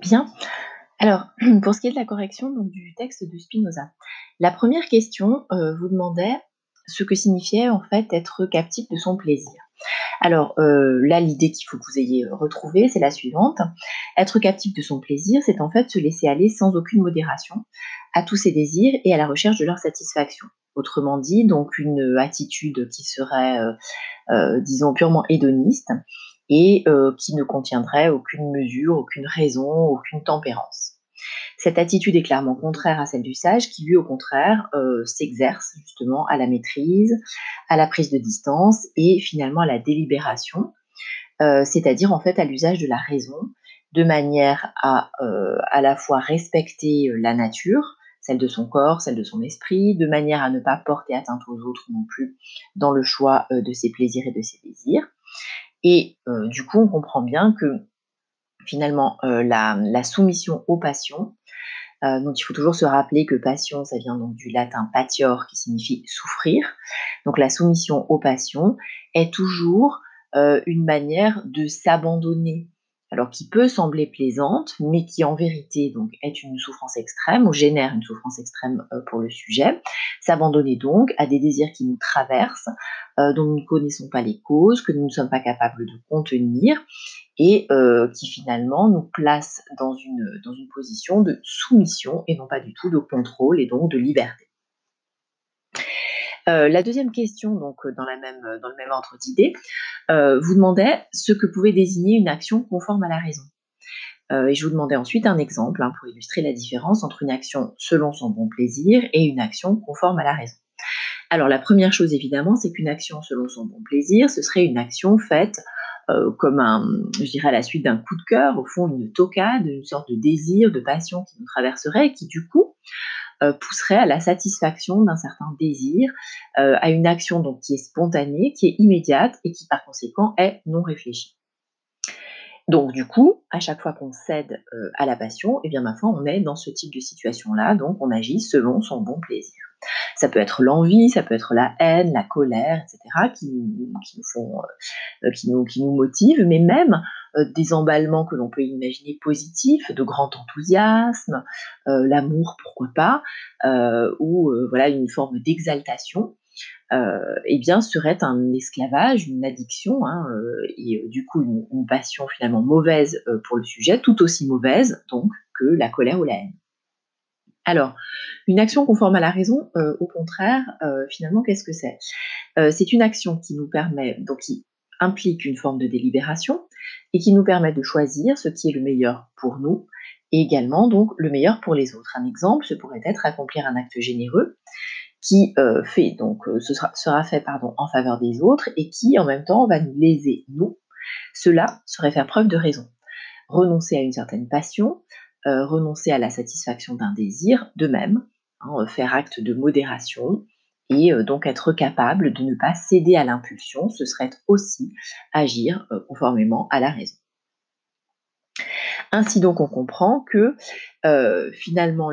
Bien. Alors, pour ce qui est de la correction du texte de Spinoza, la première question euh, vous demandait ce que signifiait en fait être captif de son plaisir. Alors euh, là, l'idée qu'il faut que vous ayez retrouvée, c'est la suivante. Être captif de son plaisir, c'est en fait se laisser aller sans aucune modération à tous ses désirs et à la recherche de leur satisfaction. Autrement dit, donc une attitude qui serait, euh, euh, disons, purement hédoniste et qui ne contiendrait aucune mesure, aucune raison, aucune tempérance. Cette attitude est clairement contraire à celle du sage qui, lui, au contraire, euh, s'exerce justement à la maîtrise, à la prise de distance et finalement à la délibération, euh, c'est-à-dire en fait à l'usage de la raison, de manière à euh, à la fois respecter la nature, celle de son corps, celle de son esprit, de manière à ne pas porter atteinte aux autres non plus dans le choix de ses plaisirs et de ses désirs. Et du coup, on comprend bien que finalement la, la, soumission aux passions euh, donc il faut toujours se rappeler que passion, ça vient donc du latin patior qui signifie souffrir. Donc la soumission aux passions est toujours euh, une manière de s'abandonner alors qui peut sembler plaisante, mais qui en vérité donc est une souffrance extrême ou génère une souffrance extrême euh, pour le sujet. S'abandonner donc à des désirs qui nous traversent, euh, dont nous ne connaissons pas les causes, que nous ne sommes pas capables de contenir et euh, qui finalement nous placent dans une, dans une position de soumission et non pas du tout de contrôle et donc de liberté. La deuxième question, donc dans, la même, dans le même ordre d'idée, vous demandait ce que pouvait désigner une action conforme à la raison. et je vous demandais ensuite un exemple hein, pour illustrer la différence entre une action selon son bon plaisir et une action conforme à la raison. Alors la première chose évidemment, c'est qu'une action selon son bon plaisir, ce serait une action faite comme un, je dirais à la suite d'un coup de cœur, au fond une tocade, une sorte de désir, de passion qui nous traverserait et qui du coup euh, pousserait à la satisfaction d'un certain désir, euh, à une action donc qui est spontanée, qui est immédiate et qui par conséquent est non réfléchie. Donc du coup, à chaque fois qu'on cède euh, à la passion, eh bien ma foi, on est dans ce type de situation-là, donc on agit selon son bon plaisir. Ça peut être l'envie, ça peut être la haine, la colère, etc., qui, nous font, qui nous, qui nous motivent, mais même euh, des emballements que l'on peut imaginer positifs, de grand enthousiasme, euh, l'amour, pourquoi pas, euh, ou voilà une forme d'exaltation. eh bien, serait un esclavage, une addiction, hein, et du coup une, passion finalement mauvaise pour le sujet, tout aussi mauvaise donc que la colère ou la haine. Alors, une action conforme à la raison, au contraire, finalement, qu'est-ce que c'est? C'est une action qui nous permet, donc qui implique une forme de délibération et qui nous permet de choisir ce qui est le meilleur pour nous et également donc le meilleur pour les autres. Un exemple, ce pourrait être accomplir un acte généreux qui euh, fait donc euh, sera, fait pardon en faveur des autres et qui en même temps va nous léser nous. Cela serait faire preuve de raison. Renoncer à une certaine passion, euh, renoncer à la satisfaction d'un désir, de même, hein, faire acte de modération, et euh, donc être capable de ne pas céder à l'impulsion, ce serait aussi agir euh, conformément à la raison. Ainsi donc on comprend que euh, finalement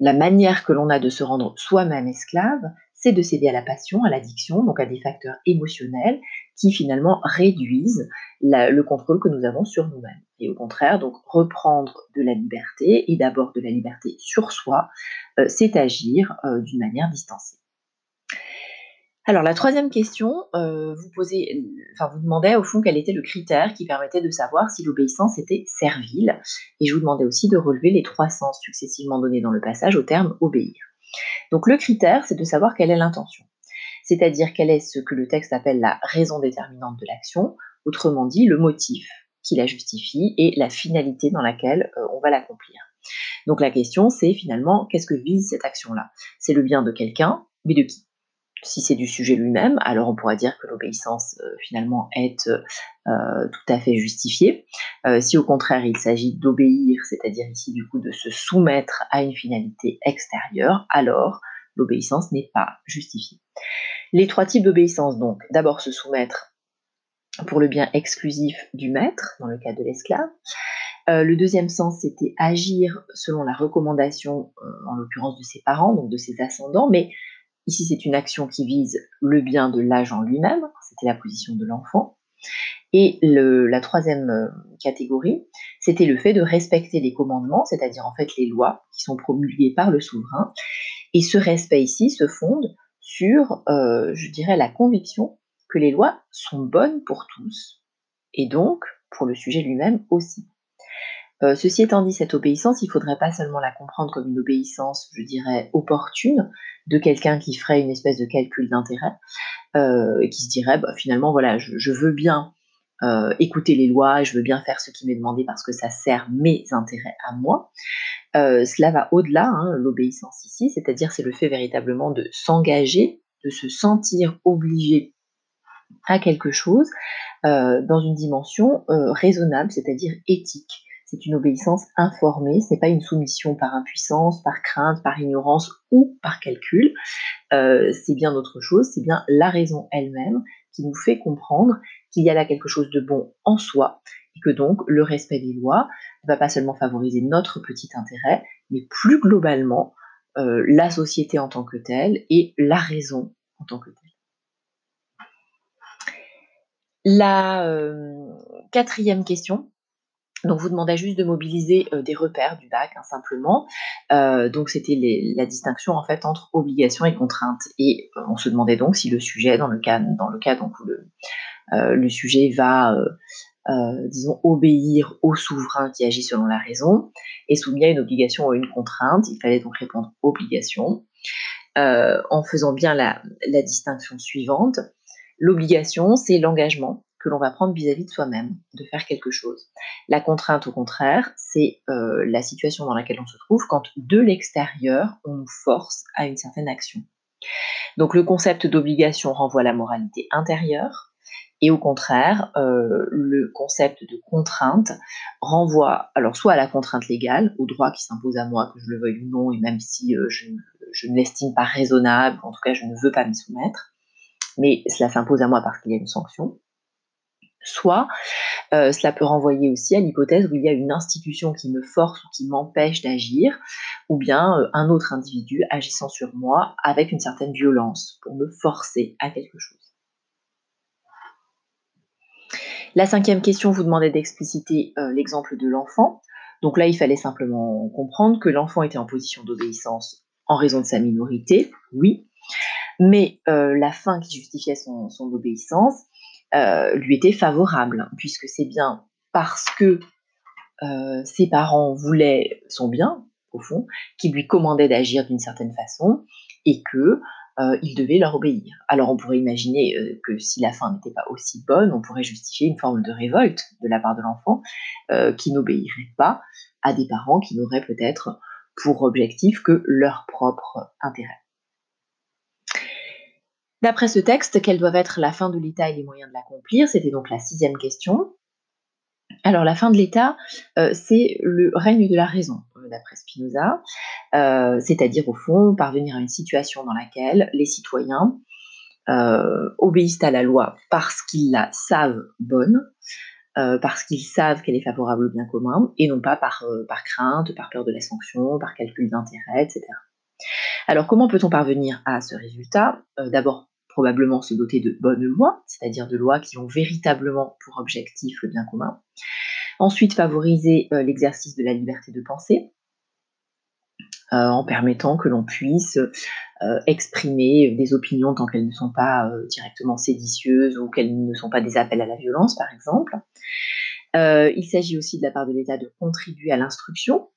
la manière que l'on a de se rendre soi-même esclave, c'est de céder à la passion, à l'addiction, donc à des facteurs émotionnels qui finalement réduisent le contrôle que nous avons sur nous-mêmes. Et au contraire, donc reprendre de la liberté, et d'abord de la liberté sur soi, euh, c'est agir euh, d'une manière distancée. Alors la troisième question, euh, vous posez, vous demandez au fond quel était le critère qui permettait de savoir si l'obéissance était servile, et je vous demandais aussi de relever les trois sens successivement donnés dans le passage au terme obéir. Donc le critère, c'est de savoir quelle est l'intention, c'est-à-dire quel est ce que le texte appelle la raison déterminante de l'action, autrement dit le motif qui la justifie et la finalité dans laquelle euh, on va l'accomplir. Donc la question, c'est finalement qu'est-ce que vise cette action-là? C'est le bien de quelqu'un, mais de qui? Si c'est du sujet lui-même, alors on pourra dire que l'obéissance euh, finalement est euh, tout à fait justifiée. si au contraire il s'agit d'obéir, c'est-à-dire ici du coup de se soumettre à une finalité extérieure, alors l'obéissance n'est pas justifiée. Les trois types d'obéissance donc, d'abord se soumettre pour le bien exclusif du maître, dans le cas de l'esclave. Euh, le deuxième sens, c'était agir selon la recommandation, euh, en l'occurrence de ses parents, donc de ses ascendants, mais ici c'est une action qui vise le bien de l'agent lui-même, c'était la position de l'enfant. Et la troisième euh, catégorie, c'était le fait de respecter les commandements, c'est-à-dire en fait les lois qui sont promulguées par le souverain. Et ce respect ici se fonde sur, euh, je dirais, la conviction que les lois sont bonnes pour tous, et donc pour le sujet lui-même aussi. Euh, ceci étant dit, cette obéissance, il ne faudrait pas seulement la comprendre comme une obéissance, je dirais, opportune de quelqu'un qui ferait une espèce de calcul d'intérêt euh, et qui se dirait, bah, finalement, voilà, je, veux bien euh, écouter les lois, je veux bien faire ce qui m'est demandé parce que ça sert mes intérêts à moi. cela va au-delà, hein, l'obéissance ici, c'est-à-dire c'est le fait véritablement de s'engager, de se sentir obligé à quelque chose dans une dimension raisonnable, c'est-à-dire éthique c'est une obéissance informée, ce n'est pas une soumission par impuissance, par crainte, par ignorance ou par calcul. Euh, c'est bien autre chose, c'est bien la raison elle-même qui nous fait comprendre qu'il y a là quelque chose de bon en soi et que donc le respect des lois ne va pas seulement favoriser notre petit intérêt, mais plus globalement euh, la société en tant que telle et la raison en tant que telle. La euh, quatrième question, donc, vous demandait juste de mobiliser euh, des repères du bac, hein, simplement. Euh, donc, c'était la distinction en fait entre obligation et contrainte. Et euh, on se demandait donc si le sujet, dans le cas, dans le cas donc où le, sujet va, disons, obéir au souverain qui agit selon la raison, est soumis à une obligation ou à une contrainte. Il fallait donc répondre obligation, en faisant bien la distinction suivante. L'obligation, c'est l'engagement que l'on va prendre vis-à-vis de soi-même, de faire quelque chose. La contrainte, au contraire, c'est euh, la situation dans laquelle on se trouve quand de l'extérieur, on nous force à une certaine action. Donc le concept d'obligation renvoie à la moralité intérieure, et au contraire, euh, le concept de contrainte renvoie alors soit à la contrainte légale, au droit qui s'impose à moi, que je le veuille ou non, et même si euh, je, je ne l'estime pas raisonnable, en tout cas je ne veux pas m'y soumettre, mais cela s'impose à moi parce qu'il y a une sanction soit euh, cela peut renvoyer aussi à l'hypothèse où il y a une institution qui me force ou qui m'empêche d'agir, ou bien euh, un autre individu agissant sur moi avec une certaine violence pour me forcer à quelque chose. La cinquième question vous demandait d'expliciter euh, l'exemple de l'enfant. Donc là, il fallait simplement comprendre que l'enfant était en position d'obéissance en raison de sa minorité, oui, mais la fin qui justifiait son obéissance, euh, lui était favorable, puisque c'est bien parce que euh, ses parents voulaient son bien, au fond, qu'il lui commandait d'agir d'une certaine façon et que euh, il devait leur obéir. Alors on pourrait imaginer que si la fin n'était pas aussi bonne, on pourrait justifier une forme de révolte de la part de l'enfant qui n'obéirait pas à des parents qui n'auraient peut-être pour objectif que leur propre intérêt. D'après ce texte, quelle doivent être la fin de l'État et les moyens de l'accomplir? C'était donc la sixième question. Alors la fin de l'État, euh, c'est le règne de la raison, euh, d'après Spinoza, euh, c'est-à-dire au fond parvenir à une situation dans laquelle les citoyens obéissent à la loi parce qu'ils la savent bonne, parce qu'ils savent qu'elle est favorable au bien commun, et non pas par, par crainte, par peur de la sanction, par calcul d'intérêt, etc. Alors comment peut-on parvenir à ce résultat? D'abord probablement se doter de bonnes lois, c'est-à-dire de lois qui ont véritablement pour objectif le bien commun. Ensuite, favoriser euh, l'exercice de la liberté de penser, euh, en permettant que l'on puisse euh, exprimer des opinions tant qu'elles ne sont pas directement séditieuses ou qu'elles ne sont pas des appels à la violence, par exemple. il s'agit aussi de la part de l'État de contribuer à l'instruction.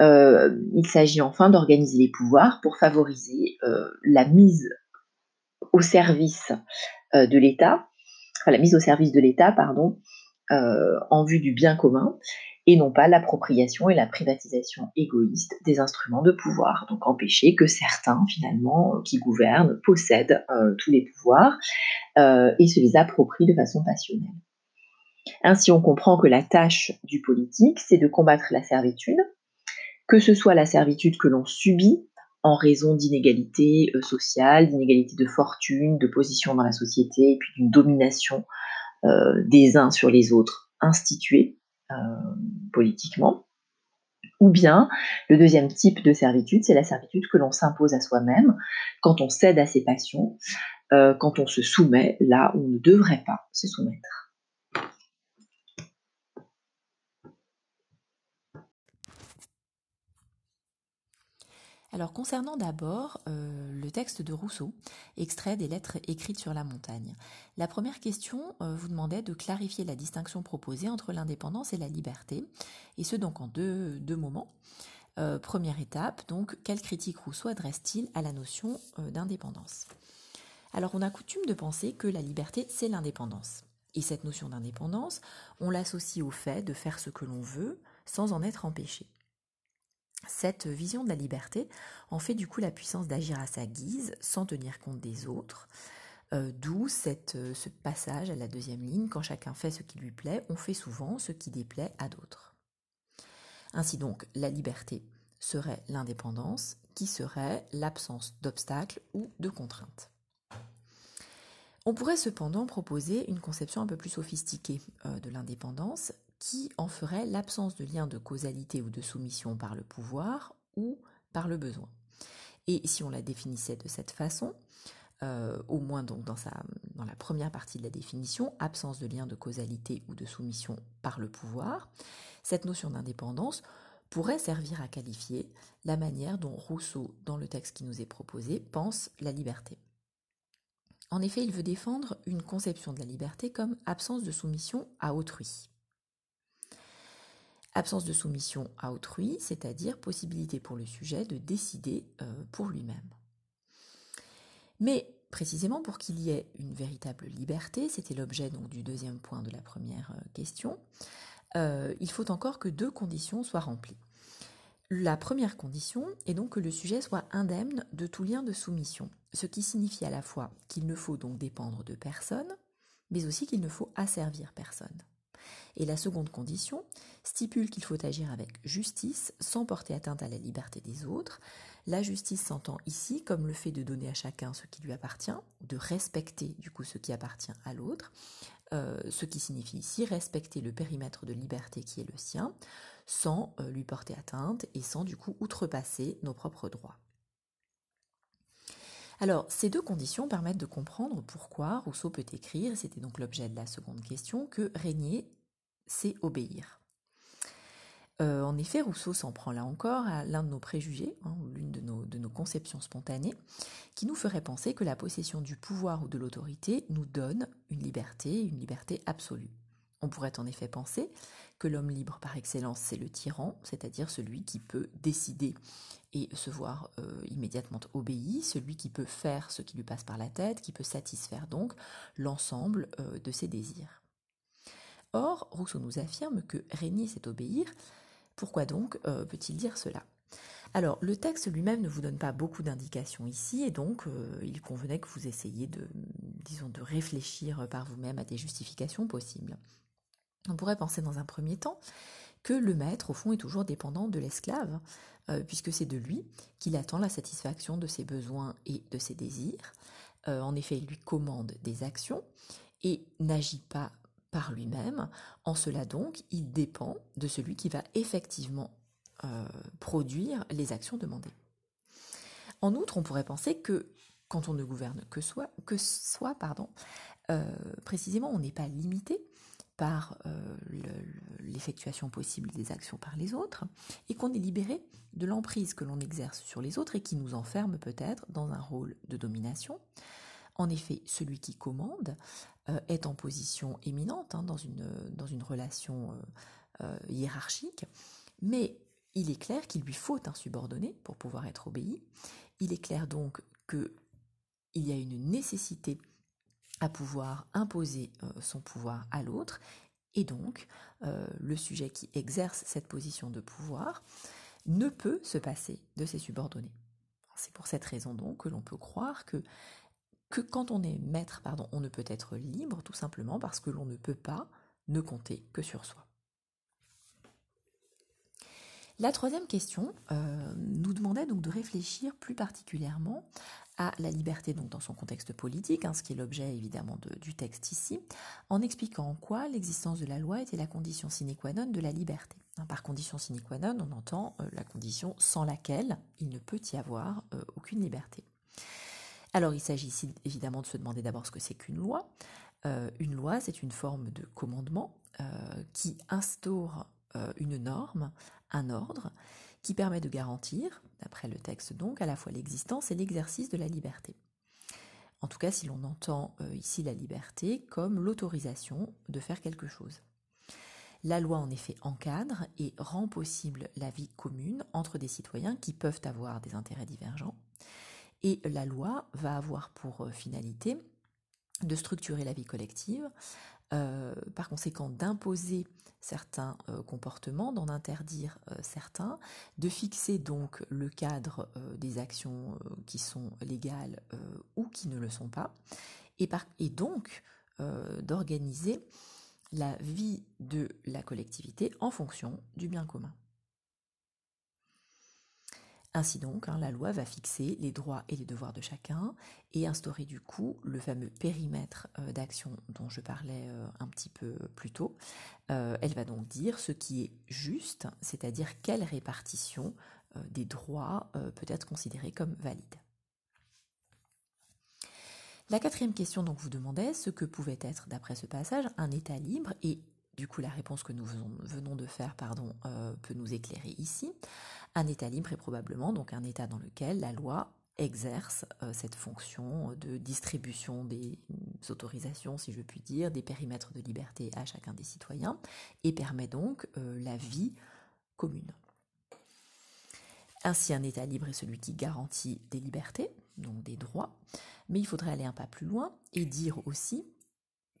il s'agit enfin d'organiser les pouvoirs pour favoriser la mise au service euh, de l'État, enfin, la mise au service de l'État, pardon, euh, en vue du bien commun, et non pas l'appropriation et la privatisation égoïste des instruments de pouvoir. Donc empêcher que certains, finalement, qui gouvernent, possèdent euh, tous les pouvoirs et se les approprient de façon passionnelle. Ainsi, on comprend que la tâche du politique, c'est de combattre la servitude, que ce soit la servitude que l'on subit raison d'inégalités euh, sociales, d'inégalités de fortune, de position dans la société, et puis d'une domination euh, des uns sur les autres instituée euh, politiquement. Ou bien, le deuxième type de servitude, c'est la servitude que l'on s'impose à soi-même quand on cède à ses passions quand on se soumet là où on ne devrait pas se soumettre. Alors concernant d'abord euh, le texte de Rousseau, extrait des lettres écrites sur la montagne. La première question euh, vous demandait de clarifier la distinction proposée entre l'indépendance et la liberté, et ce donc en deux, moments. Euh, première étape, donc, quelle critique Rousseau adresse-t-il à la notion d'indépendance? Alors on a coutume de penser que la liberté, c'est l'indépendance. Et cette notion d'indépendance, on l'associe au fait de faire ce que l'on veut sans en être empêché. Cette vision de la liberté en fait du coup la puissance d'agir à sa guise, sans tenir compte des autres. Euh, d'où euh, ce passage à la deuxième ligne, quand chacun fait ce qui lui plaît, on fait souvent ce qui déplaît à d'autres. Ainsi donc, la liberté serait l'indépendance, qui serait l'absence d'obstacles ou de contraintes. On pourrait cependant proposer une conception un peu plus sophistiquée euh, de l'indépendance, qui en ferait l'absence de lien de causalité ou de soumission par le pouvoir ou par le besoin. Et si on la définissait de cette façon, euh, au moins donc dans, la première partie de la définition, absence de lien de causalité ou de soumission par le pouvoir, cette notion d'indépendance pourrait servir à qualifier la manière dont Rousseau, dans le texte qui nous est proposé, pense la liberté. En effet, il veut défendre une conception de la liberté comme absence de soumission à autrui. Absence de soumission à autrui, c'est-à-dire possibilité pour le sujet de décider euh, pour lui-même. Mais précisément pour qu'il y ait une véritable liberté, c'était l'objet donc du deuxième point de la première euh, question, euh, il faut encore que deux conditions soient remplies. La première condition est donc que le sujet soit indemne de tout lien de soumission, ce qui signifie à la fois qu'il ne faut donc dépendre de personne, mais aussi qu'il ne faut asservir personne. Et la seconde condition stipule qu'il faut agir avec justice sans porter atteinte à la liberté des autres. La justice s'entend ici comme le fait de donner à chacun ce qui lui appartient, de respecter du coup ce qui appartient à l'autre, euh, ce qui signifie ici respecter le périmètre de liberté qui est le sien, sans euh, lui porter atteinte et sans du coup outrepasser nos propres droits. Alors, ces deux conditions permettent de comprendre pourquoi Rousseau peut écrire, c'était donc l'objet de la seconde question, que régner c'est obéir. Euh, en effet, Rousseau s'en prend là encore à l'un de nos préjugés, hein, l'une de nos, de nos conceptions spontanées, qui nous ferait penser que la possession du pouvoir ou de l'autorité nous donne une liberté, une liberté absolue. On pourrait en effet penser que l'homme libre par excellence, c'est le tyran, c'est-à-dire celui qui peut décider et se voir euh, immédiatement obéi, celui qui peut faire ce qui lui passe par la tête, qui peut satisfaire donc l'ensemble euh, de ses désirs. Or, Rousseau nous affirme que régner, c'est obéir. Pourquoi donc euh, peut-il dire cela? Alors, le texte lui-même ne vous donne pas beaucoup d'indications ici, et donc euh, il convenait que vous essayiez de, disons, de réfléchir par vous-même à des justifications possibles. On pourrait penser dans un premier temps que le maître, au fond, est toujours dépendant de l'esclave, euh, puisque c'est de lui qu'il attend la satisfaction de ses besoins et de ses désirs. en effet, il lui commande des actions et n'agit pas par lui-même. En cela donc, il dépend de celui qui va effectivement euh, produire les actions demandées. En outre, on pourrait penser que quand on ne gouverne que soi, que pardon, euh, précisément, on n'est pas limité par euh, l'effectuation possible des actions par les autres, et qu'on est libéré de l'emprise que l'on exerce sur les autres et qui nous enferme peut-être dans un rôle de domination. En effet, celui qui commande euh, est en position éminente hein, dans, une, relation euh, euh, hiérarchique, mais il est clair qu'il lui faut un subordonné pour pouvoir être obéi. Il est clair donc qu'il y a une nécessité à pouvoir imposer son pouvoir à l'autre, et donc le sujet qui exerce cette position de pouvoir ne peut se passer de ses subordonnés. C'est pour cette raison donc que l'on peut croire que que quand on est maître, pardon, on ne peut être libre tout simplement parce que l'on ne peut pas ne compter que sur soi. La troisième question euh, nous demandait donc de réfléchir plus particulièrement à la liberté donc dans son contexte politique, hein, ce qui est l'objet évidemment du texte ici, en expliquant en quoi l'existence de la loi était la condition sine qua non de la liberté. Hein, par condition sine qua non, on entend euh, la condition sans laquelle il ne peut y avoir euh, aucune liberté. Alors il s'agit ici évidemment de se demander d'abord ce que c'est qu'une loi. Euh, une loi, c'est une forme de commandement euh, qui instaure euh, une norme, un ordre, qui permet de garantir, d'après le texte donc, à la fois l'existence et l'exercice de la liberté. En tout cas, si l'on entend ici la liberté comme l'autorisation de faire quelque chose. La loi en effet encadre et rend possible la vie commune entre des citoyens qui peuvent avoir des intérêts divergents. Et la loi va avoir pour finalité de structurer la vie collective, euh, par conséquent d'imposer certains euh, comportements, d'en interdire euh, certains, de fixer donc le cadre des actions qui sont légales ou qui ne le sont pas, et donc d'organiser la vie de la collectivité en fonction du bien commun. Ainsi donc, hein, la loi va fixer les droits et les devoirs de chacun et instaurer du coup le fameux périmètre euh, d'action dont je parlais euh, un petit peu plus tôt. Euh, elle va donc dire ce qui est juste, c'est-à-dire quelle répartition des droits peut être considérée comme valide. La quatrième question donc vous demandait ce que pouvait être, d'après ce passage, un État libre et du coup, la réponse que nous venons de faire pardon, peut nous éclairer ici. Un État libre est probablement donc un État dans lequel la loi exerce euh, cette fonction de distribution des autorisations, si je puis dire, des périmètres de liberté à chacun des citoyens et permet donc euh, la vie commune. Ainsi, un État libre est celui qui garantit des libertés, donc des droits, mais il faudrait aller un pas plus loin et dire aussi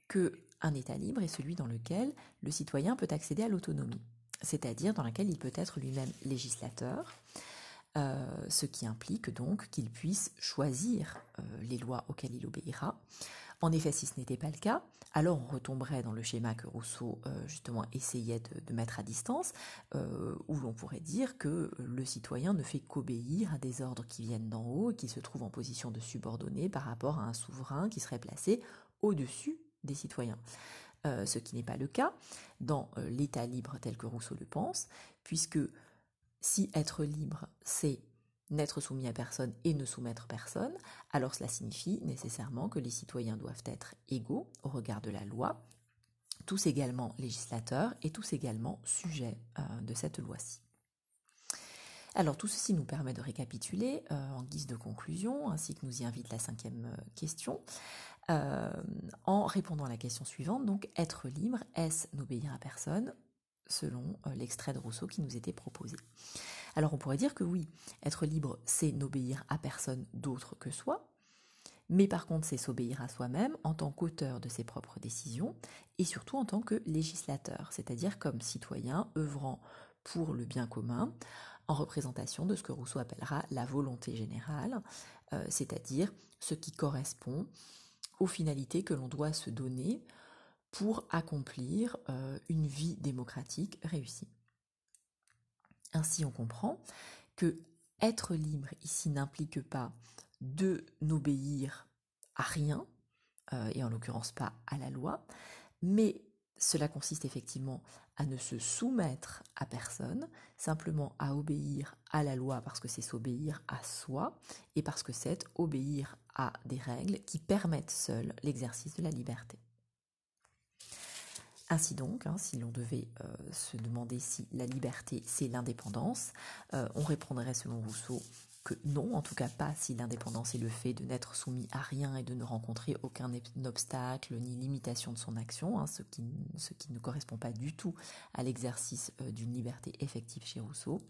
que un État libre est celui dans lequel le citoyen peut accéder à l'autonomie c'est-à-dire dans laquelle il peut être lui-même législateur, euh, ce qui implique donc qu'il puisse choisir euh, les lois auxquelles il obéira. En effet, si ce n'était pas le cas, alors on retomberait dans le schéma que Rousseau euh, justement essayait de, mettre à distance, où l'on pourrait dire que le citoyen ne fait qu'obéir à des ordres qui viennent d'en haut et qui se trouvent en position de subordonné par rapport à un souverain qui serait placé au-dessus des citoyens. Euh, ce qui n'est pas le cas dans euh, l'État libre tel que Rousseau le pense, puisque si être libre, c'est n'être soumis à personne et ne soumettre personne, alors cela signifie nécessairement que les citoyens doivent être égaux au regard de la loi, tous également législateurs et tous également sujets euh, de cette loi-ci. Alors tout ceci nous permet de récapituler en guise de conclusion, ainsi que nous y invite la cinquième question, euh, en répondant à la question suivante, donc être libre, est-ce n'obéir à personne selon euh, l'extrait de Rousseau qui nous était proposé. Alors on pourrait dire que oui, être libre, c'est n'obéir à personne d'autre que soi, mais par contre c'est s'obéir à soi-même en tant qu'auteur de ses propres décisions et surtout en tant que législateur, c'est-à-dire comme citoyen œuvrant pour le bien commun en représentation de ce que Rousseau appellera la volonté générale, euh, c'est-à-dire ce qui correspond aux finalités que l'on doit se donner pour accomplir euh, une vie démocratique réussie. Ainsi, on comprend que être libre ici n'implique pas de n'obéir à rien, euh, et en l'occurrence pas à la loi, mais cela consiste effectivement à ne se soumettre à personne, simplement à obéir à la loi parce que c'est s'obéir à soi et parce que c'est obéir à des règles qui permettent seules l'exercice de la liberté. Ainsi donc, hein, si l'on devait euh, se demander si la liberté c'est l'indépendance, euh, on répondrait selon Rousseau non, en tout cas pas si l'indépendance est le fait de n'être soumis à rien et de ne rencontrer aucun obstacle ni limitation de son action, hein, ce, qui, ne correspond pas du tout à l'exercice euh, d'une liberté effective chez Rousseau,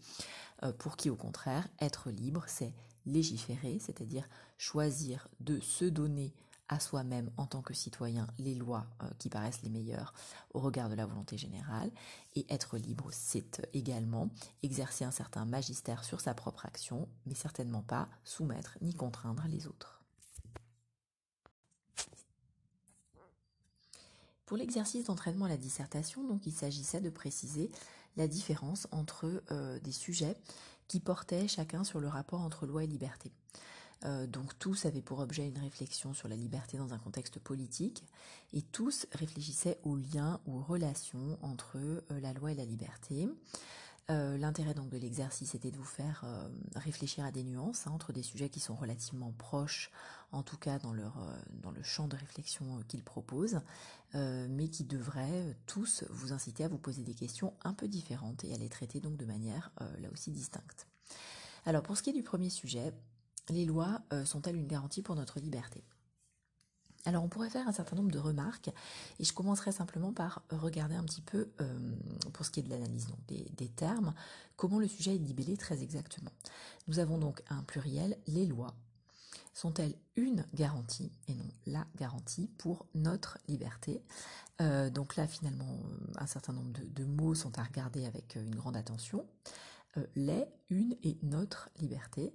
euh, pour qui au contraire, être libre, c'est légiférer, c'est-à-dire choisir de se donner à soi-même en tant que citoyen les lois euh, qui paraissent les meilleures au regard de la volonté générale. Et être libre, c'est également exercer un certain magistère sur sa propre action, mais certainement pas soumettre ni contraindre les autres. Pour l'exercice d'entraînement à la dissertation, donc, il s'agissait de préciser la différence entre euh, des sujets qui portaient chacun sur le rapport entre loi et liberté. Euh, donc tous avaient pour objet une réflexion sur la liberté dans un contexte politique et tous réfléchissaient aux liens ou aux relations entre euh, la loi et la liberté. L'intérêt donc de l'exercice était de vous faire réfléchir à des nuances hein, entre des sujets qui sont relativement proches, en tout cas dans, dans le champ de réflexion qu'ils proposent, mais qui devraient tous vous inciter à vous poser des questions un peu différentes et à les traiter donc de manière là aussi distincte. Alors pour ce qui est du premier sujet, les lois sont-elles une garantie pour notre liberté? Alors on pourrait faire un certain nombre de remarques et je commencerai simplement par regarder un petit peu, euh, pour ce qui est de l'analyse des, termes, comment le sujet est libellé très exactement. Nous avons donc un pluriel, les lois. Sont-elles une garantie et non la garantie pour notre liberté? Euh, Donc là finalement un certain nombre de, mots sont à regarder avec une grande attention. Euh, les, une et notre liberté.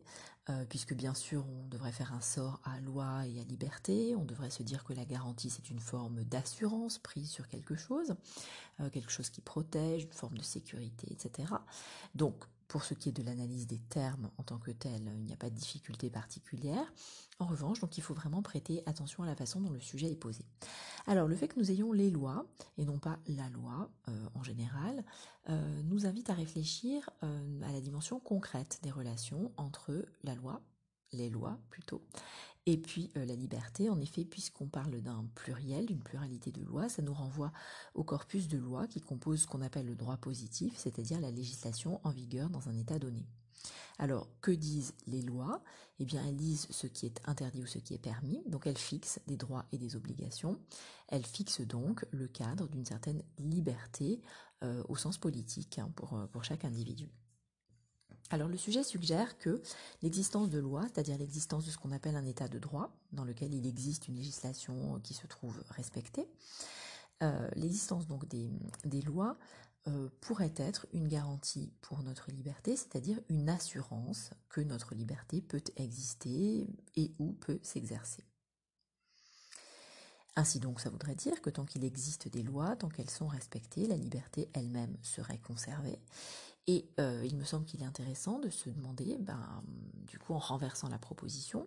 Euh, puisque bien sûr on devrait faire un sort à loi et à liberté, on devrait se dire que la garantie c'est une forme d'assurance prise sur quelque chose, euh, quelque chose qui protège, une forme de sécurité, etc. Donc pour ce qui est de l'analyse des termes en tant que tel, il n'y a pas de difficulté particulière. En revanche, donc il faut vraiment prêter attention à la façon dont le sujet est posé. Alors le fait que nous ayons les lois et non pas la loi euh, en général euh, nous invite à réfléchir euh, à la dimension concrète des relations entre la loi, les lois plutôt, et puis la liberté. En effet, puisqu'on parle d'un pluriel, d'une pluralité de lois, ça nous renvoie au corpus de lois qui compose ce qu'on appelle le droit positif, c'est-à-dire la législation en vigueur dans un état donné. Alors, que disent les lois? Eh bien, elles disent ce qui est interdit ou ce qui est permis, donc elles fixent des droits et des obligations. Elles fixent donc le cadre d'une certaine liberté euh, au sens politique hein, euh, pour chaque individu. Alors le sujet suggère que l'existence de lois, c'est-à-dire l'existence de ce qu'on appelle un état de droit, dans lequel il existe une législation qui se trouve respectée, euh, l'existence donc des, des lois euh, pourrait être une garantie pour notre liberté, c'est-à-dire une assurance que notre liberté peut exister et ou peut s'exercer. Ainsi donc, ça voudrait dire que tant qu'il existe des lois, tant qu'elles sont respectées, la liberté elle-même serait conservée. Et euh, il me semble qu'il est intéressant de se demander, ben, du coup, en renversant la proposition,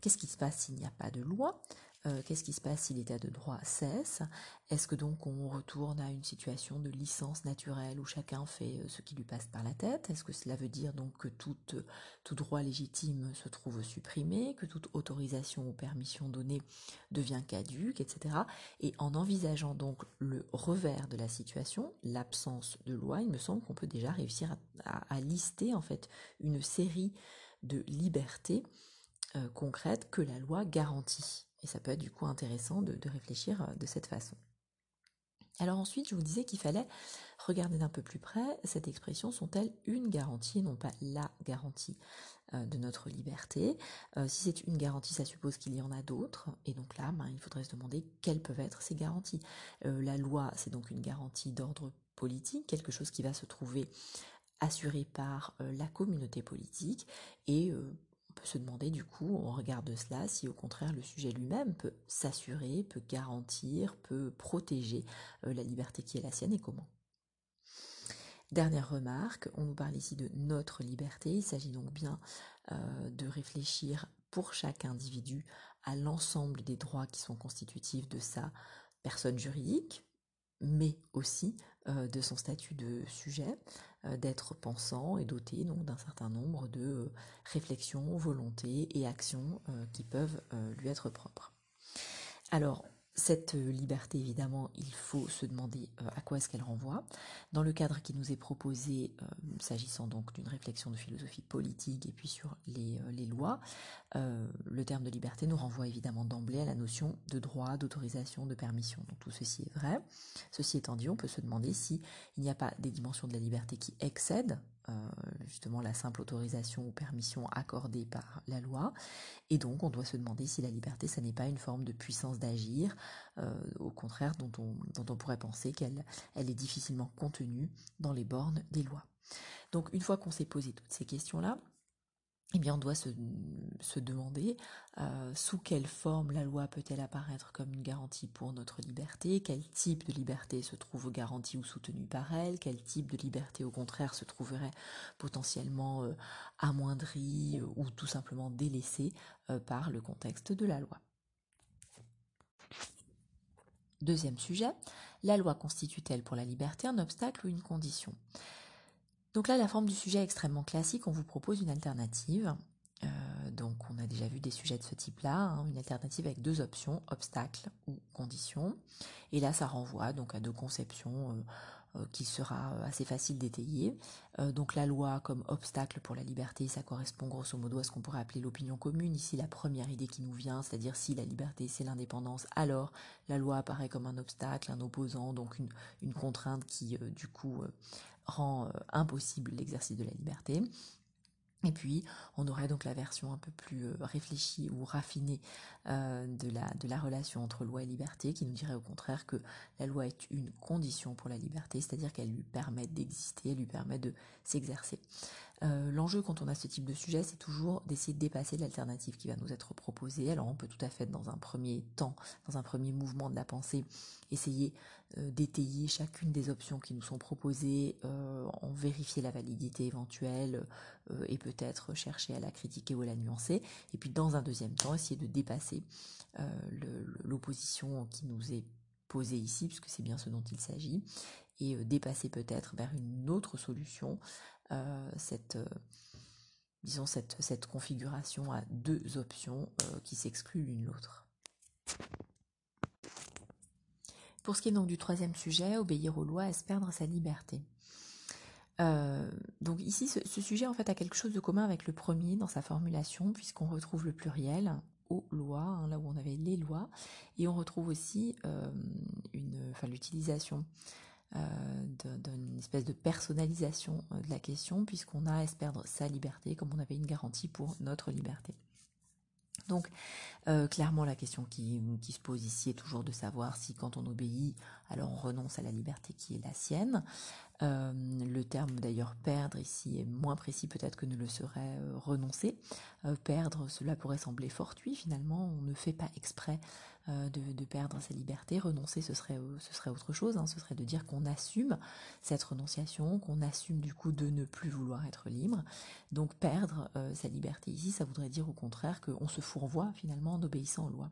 qu'est-ce qui se passe s'il n'y a pas de loi? Euh, qu'est-ce qui se passe si l'état de droit cesse? Est-ce que donc on retourne à une situation de licence naturelle où chacun fait euh, ce qui lui passe par la tête? Est-ce que cela veut dire donc que tout, tout droit légitime se trouve supprimé, que toute autorisation ou permission donnée devient caduque, etc. Et en envisageant donc le revers de la situation, l'absence de loi, il me semble qu'on peut déjà réussir à, lister en fait une série de libertés euh, concrètes que la loi garantit. Et ça peut être du coup intéressant de, réfléchir euh, de cette façon. Alors ensuite, je vous disais qu'il fallait regarder d'un peu plus près, cette expression sont-elles une garantie et non pas la garantie euh, de notre liberté? Euh, Si c'est une garantie, ça suppose qu'il y en a d'autres. Et donc là, ben, il faudrait se demander quelles peuvent être ces garanties. la loi, c'est donc une garantie d'ordre politique, quelque chose qui va se trouver assuré par la communauté politique et on peut se demander du coup, on regarde cela, si au contraire le sujet lui-même peut s'assurer, peut garantir, peut protéger euh, la liberté qui est la sienne et comment. Dernière remarque, on nous parle ici de notre liberté, il s'agit donc bien euh, de réfléchir pour chaque individu à l'ensemble des droits qui sont constitutifs de sa personne juridique, mais aussi euh, de son statut de sujet, euh, d'être pensant et doté donc d'un certain nombre de euh, réflexions, volontés et actions qui peuvent lui être propres. Alors, cette liberté, évidemment, il faut se demander euh, à quoi est-ce qu'elle renvoie. Dans le cadre qui nous est proposé, euh, s'agissant donc d'une réflexion de philosophie politique et puis sur les, euh, lois, le terme de liberté nous renvoie évidemment d'emblée à la notion de droit, d'autorisation, de permission. Donc tout ceci est vrai. Ceci étant dit, on peut se demander si il n'y a pas des dimensions de la liberté qui excèdent euh, justement la simple autorisation ou permission accordée par la loi. Et donc on doit se demander si la liberté, ça n'est pas une forme de puissance d'agir, euh, au contraire dont on, pourrait penser qu'elle elle est difficilement contenue dans les bornes des lois. Donc une fois qu'on s'est posé toutes ces questions-là, eh bien, on doit se, demander euh, sous quelle forme la loi peut-elle apparaître comme une garantie pour notre liberté, quel type de liberté se trouve garantie ou soutenue par elle, quel type de liberté au contraire se trouverait potentiellement euh, amoindrie euh, ou tout simplement délaissée par le contexte de la loi? Deuxième sujet, la loi constitue-t-elle pour la liberté un obstacle ou une condition? Donc là, la forme du sujet est extrêmement classique, on vous propose une alternative. Euh, donc on a déjà vu des sujets de ce type-là, hein, une alternative avec deux options, obstacle ou condition. Et là, ça renvoie donc à deux conceptions euh, euh, qui sera assez facile d'étayer. donc la loi comme obstacle pour la liberté, ça correspond grosso modo à ce qu'on pourrait appeler l'opinion commune. Ici, la première idée qui nous vient, c'est-à-dire si la liberté c'est l'indépendance, alors la loi apparaît comme un obstacle, un opposant, donc une, une contrainte qui du coup rend impossible l'exercice de la liberté. Et puis, on aurait donc la version un peu plus euh, réfléchie ou raffinée euh, de, la, relation entre loi et liberté, qui nous dirait au contraire que la loi est une condition pour la liberté, c'est-à-dire qu'elle lui permet d'exister, elle lui permet de s'exercer. Euh, l'enjeu quand on a ce type de sujet, c'est toujours d'essayer de dépasser l'alternative qui va nous être proposée. Alors on peut tout à fait, dans un premier temps, dans un premier mouvement de la pensée, essayer euh, d'étayer chacune des options qui nous sont proposées, euh, en vérifier la validité éventuelle et peut-être chercher à la critiquer ou à la nuancer. Et puis dans un deuxième temps, essayer de dépasser l'opposition qui nous est posée ici, puisque c'est bien ce dont il s'agit, et dépasser peut-être vers une autre solution euh, cette, euh, disons cette, configuration à deux options euh, qui s'excluent l'une l'autre. Pour ce qui est donc du troisième sujet, obéir aux lois est perdre sa liberté. donc ici, ce, sujet en fait a quelque chose de commun avec le premier dans sa formulation, puisqu'on retrouve le pluriel aux lois, hein, là où on avait les lois, et on retrouve aussi une, enfin, l'utilisation euh, d'une espèce de personnalisation euh, de la question, puisqu'on a à se perdre sa liberté comme on avait une garantie pour notre liberté. Donc, euh, clairement, la question qui, se pose ici est toujours de savoir si quand on obéit, alors on renonce à la liberté qui est la sienne. Euh, le terme d'ailleurs perdre ici est moins précis peut-être que ne le serait renoncer. perdre, cela pourrait sembler fortuit finalement, on ne fait pas exprès euh, de, perdre sa liberté. Renoncer, ce serait, euh, ce serait autre chose. Hein. Ce serait de dire qu'on assume cette renonciation, qu'on assume du coup de ne plus vouloir être libre. Donc perdre euh, sa liberté ici, ça voudrait dire au contraire qu'on se fourvoie finalement en obéissant aux lois.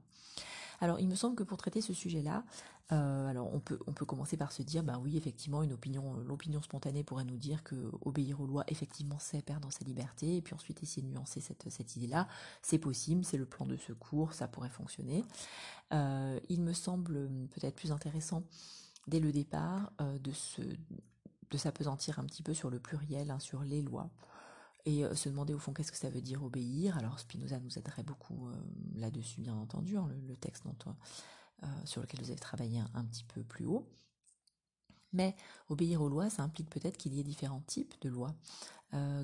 Alors, il me semble que pour traiter ce sujet-là, euh, alors on peut commencer par se dire, ben oui, effectivement, euh, l'opinion spontanée pourrait nous dire que obéir aux lois, effectivement, c'est perdre sa liberté, et puis ensuite essayer de nuancer cette idée-là. C'est possible, c'est le plan de secours, ça pourrait fonctionner. Euh, il me semble peut-être plus intéressant dès le départ de se de s'apesantir un petit peu sur le pluriel, hein, sur les lois et euh, se demander au fond qu'est-ce que ça veut dire obéir. Alors Spinoza nous aiderait beaucoup euh, là-dessus, bien entendu, hein, le, texte euh, sur lequel vous avez travaillé un, petit peu plus haut. Mais obéir aux lois, ça implique peut-être qu'il y ait différents types de lois,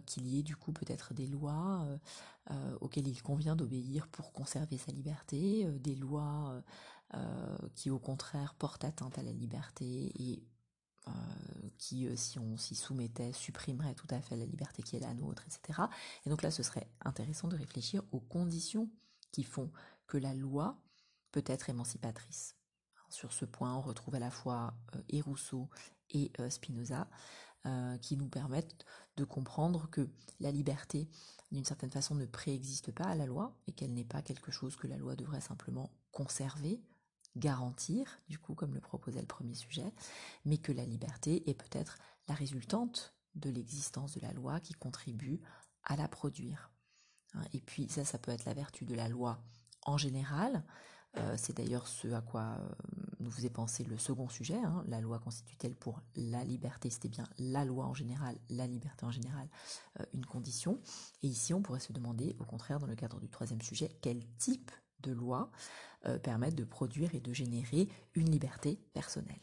qu'il y ait du coup peut-être des lois auxquelles il convient d'obéir pour conserver sa liberté, des lois qui au contraire portent atteinte à la liberté et euh, qui, euh, si on s'y soumettait, supprimerait tout à fait la liberté qui est la nôtre, etc. Et donc là, ce serait intéressant de réfléchir aux conditions qui font que la loi peut être émancipatrice. Sur ce point, on retrouve à la fois euh, et Rousseau et Spinoza, qui nous permettent de comprendre que la liberté, d'une certaine façon, ne préexiste pas à la loi et qu'elle n'est pas quelque chose que la loi devrait simplement conserver, garantir, du coup, comme le proposait le premier sujet, mais que la liberté est peut-être la résultante de l'existence de la loi qui contribue à la produire. Hein, et puis ça, ça peut être la vertu de la loi en général. Euh, c'est d'ailleurs ce à quoi euh, nous faisait penser le second sujet. Hein. la loi constitue-t-elle pour la liberté? C'était bien la loi en général, la liberté en général, euh, une condition. Et ici, on pourrait se demander, au contraire, dans le cadre du troisième sujet, quel type de loi euh, permettent de produire et de générer une liberté personnelle.